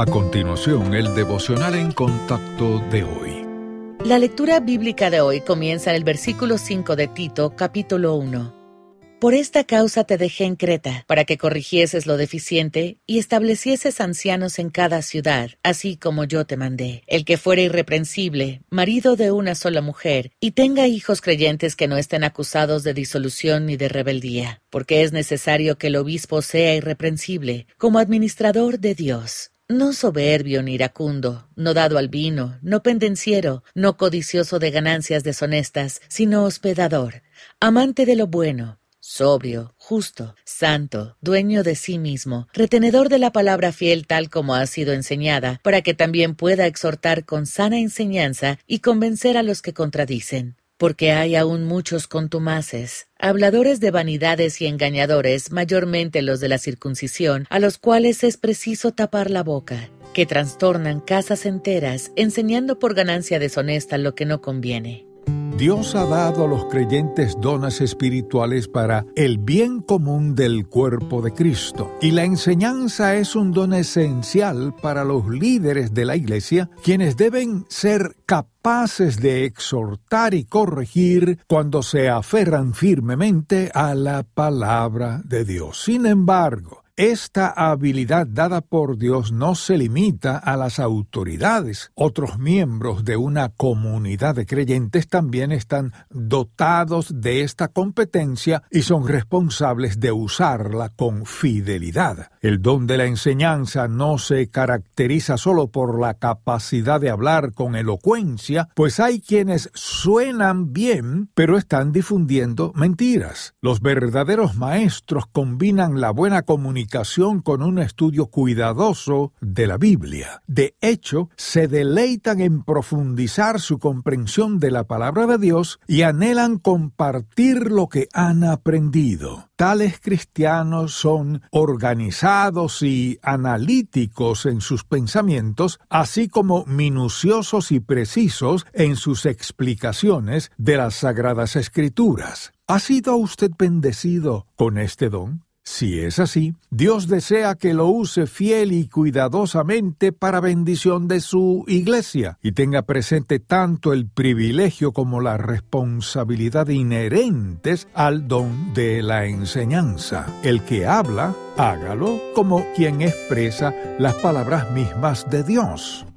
A continuación, el devocional en contacto de hoy. La lectura bíblica de hoy comienza en el versículo 5 de Tito, capítulo 1. Por esta causa te dejé en Creta, para que corrigieses lo deficiente y establecieses ancianos en cada ciudad, así como yo te mandé. El que fuera irreprensible, marido de una sola mujer, y tenga hijos creyentes que no estén acusados de disolución ni de rebeldía, porque es necesario que el obispo sea irreprensible, como administrador de Dios no soberbio ni iracundo, no dado al vino, no pendenciero, no codicioso de ganancias deshonestas, sino hospedador, amante de lo bueno, sobrio, justo, santo, dueño de sí mismo, retenedor de la palabra fiel tal como ha sido enseñada, para que también pueda exhortar con sana enseñanza y convencer a los que contradicen porque hay aún muchos contumaces, habladores de vanidades y engañadores, mayormente los de la circuncisión, a los cuales es preciso tapar la boca, que trastornan casas enteras, enseñando por ganancia deshonesta lo que no conviene. Dios ha dado a los creyentes dones espirituales para el bien común del cuerpo de Cristo. Y la enseñanza es un don esencial para los líderes de la Iglesia, quienes deben ser capaces de exhortar y corregir cuando se aferran firmemente a la palabra de Dios. Sin embargo, esta habilidad dada por Dios no se limita a las autoridades. Otros miembros de una comunidad de creyentes también están dotados de esta competencia y son responsables de usarla con fidelidad. El don de la enseñanza no se caracteriza solo por la capacidad de hablar con elocuencia, pues hay quienes suenan bien, pero están difundiendo mentiras. Los verdaderos maestros combinan la buena comunicación con un estudio cuidadoso de la Biblia. De hecho, se deleitan en profundizar su comprensión de la palabra de Dios y anhelan compartir lo que han aprendido. Tales cristianos son organizados y analíticos en sus pensamientos, así como minuciosos y precisos en sus explicaciones de las sagradas escrituras. ¿Ha sido usted bendecido con este don? Si es así, Dios desea que lo use fiel y cuidadosamente para bendición de su iglesia y tenga presente tanto el privilegio como la responsabilidad inherentes al don de la enseñanza. El que habla, hágalo como quien expresa las palabras mismas de Dios.